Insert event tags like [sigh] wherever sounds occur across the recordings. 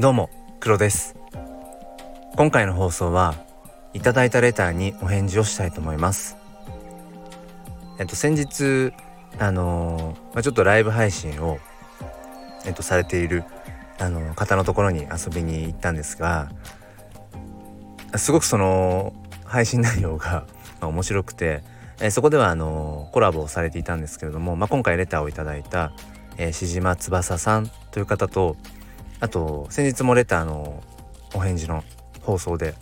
どうも黒です。今回の放送はいただいたレターにお返事をしたいと思います。えっと先日あのー、まあ、ちょっとライブ配信をえっとされているあの方のところに遊びに行ったんですがすごくその配信内容が、面白くて、え、そこではあのコラボをされていたんですけれども、まあ、今回レターをいただいた、えー、しじま翼さんという方とあと先日もレターのお返事の放送で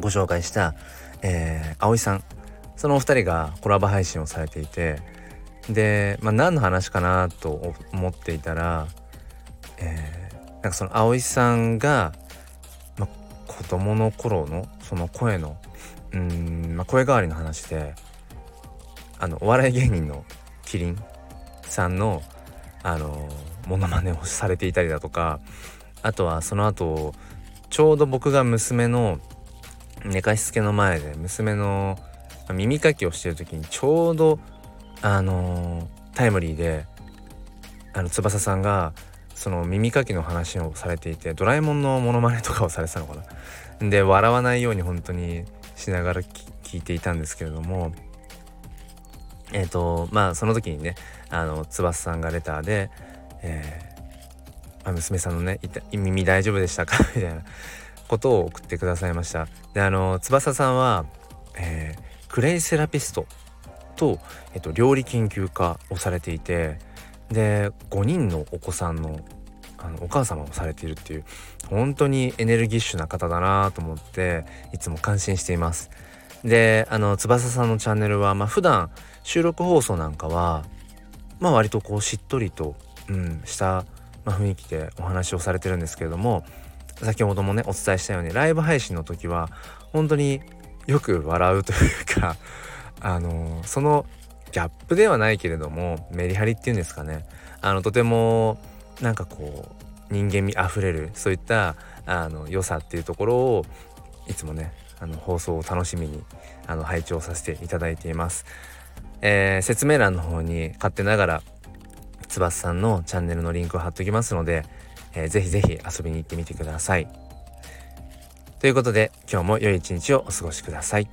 ご紹介した、えー、葵さん。そのお二人がコラボ配信をされていてで、まあ、何の話かなと思っていたら、えー、なんかその葵さんが、まあ、子供の頃のその声のうん、まあ、声変わりの話であのお笑い芸人のキリンさんのあのモノマネをされていたりだとかあとはその後ちょうど僕が娘の寝かしつけの前で娘の耳かきをしてる時にちょうどあのタイムリーであの翼さんがその耳かきの話をされていてドラえもんのモノマネとかをされてたのかな。で笑わないように本当にしながら聞いていたんですけれどもえっ、ー、とまあその時にねあの翼さんがレターで、えー、あ娘さんのね耳大丈夫でしたか？[laughs] みたいなことを送ってくださいましたであの翼さんは、えー、クレイセラピストと、えっと、料理研究家をされていてで5人のお子さんのあのお母様をされているっていう本当にエネルギッシュな方だなと思っていつも感心しています。であの翼さんのチャンネルは、まあ、普段収録放送なんかはまあ割とこうしっとりと、うん、した、まあ、雰囲気でお話をされてるんですけれども先ほどもねお伝えしたようにライブ配信の時は本当によく笑うというか [laughs] あのそのギャップではないけれどもメリハリっていうんですかねあのとてもなんかこう人間味あふれるそういったあの良さっていうところをいつもねあの放送を楽しみにあの拝聴させていただいています。えー、説明欄の方に勝手ながら翼さんのチャンネルのリンクを貼っておきますので、えー、ぜひぜひ遊びに行ってみてください。ということで今日も良い一日をお過ごしください。